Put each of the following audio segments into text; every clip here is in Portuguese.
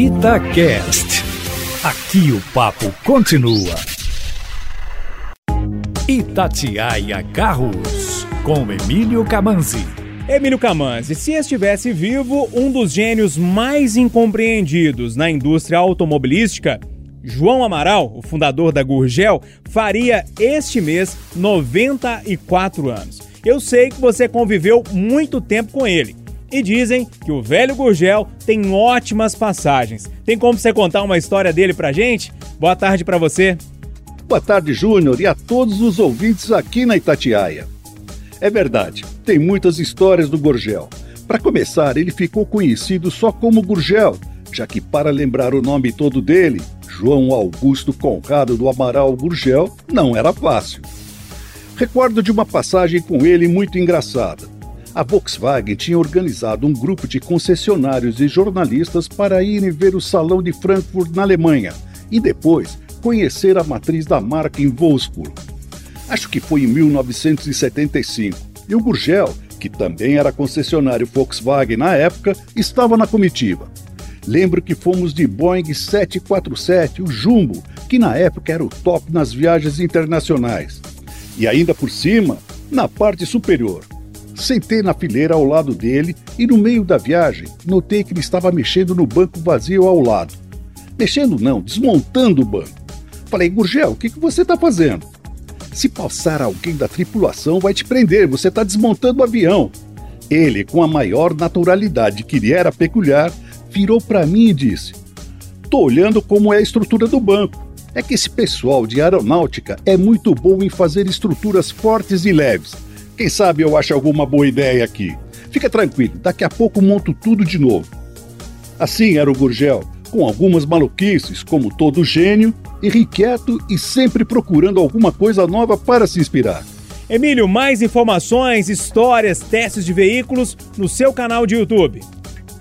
Itacast. Aqui o papo continua. Itatiaia Carros, com Emílio Camanzi. Emílio Camanzi, se estivesse vivo, um dos gênios mais incompreendidos na indústria automobilística, João Amaral, o fundador da Gurgel, faria este mês 94 anos. Eu sei que você conviveu muito tempo com ele. E dizem que o velho Gurgel tem ótimas passagens. Tem como você contar uma história dele pra gente? Boa tarde para você. Boa tarde, Júnior, e a todos os ouvintes aqui na Itatiaia. É verdade, tem muitas histórias do Gurgel. Para começar, ele ficou conhecido só como Gurgel, já que para lembrar o nome todo dele, João Augusto Conrado do Amaral Gurgel, não era fácil. Recordo de uma passagem com ele muito engraçada. A Volkswagen tinha organizado um grupo de concessionários e jornalistas para irem ver o Salão de Frankfurt na Alemanha e depois conhecer a matriz da marca em Wolfsburg. Acho que foi em 1975. E o Gurgel, que também era concessionário Volkswagen na época, estava na comitiva. Lembro que fomos de Boeing 747, o Jumbo, que na época era o top nas viagens internacionais. E ainda por cima, na parte superior. Sentei na fileira ao lado dele e no meio da viagem notei que ele estava mexendo no banco vazio ao lado. Mexendo não, desmontando o banco. Falei, Gurgel, o que, que você está fazendo? Se passar alguém da tripulação, vai te prender, você está desmontando o avião. Ele, com a maior naturalidade que lhe era peculiar, virou para mim e disse: Tô olhando como é a estrutura do banco. É que esse pessoal de aeronáutica é muito bom em fazer estruturas fortes e leves. Quem sabe eu acho alguma boa ideia aqui. Fica tranquilo, daqui a pouco monto tudo de novo. Assim era o Gurgel, com algumas maluquices, como todo gênio, irrequieto e sempre procurando alguma coisa nova para se inspirar. Emílio, mais informações, histórias, testes de veículos no seu canal de YouTube.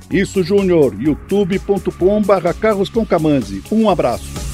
Isso, Júnior, youtube.com/carroscomcamanzi. Um abraço.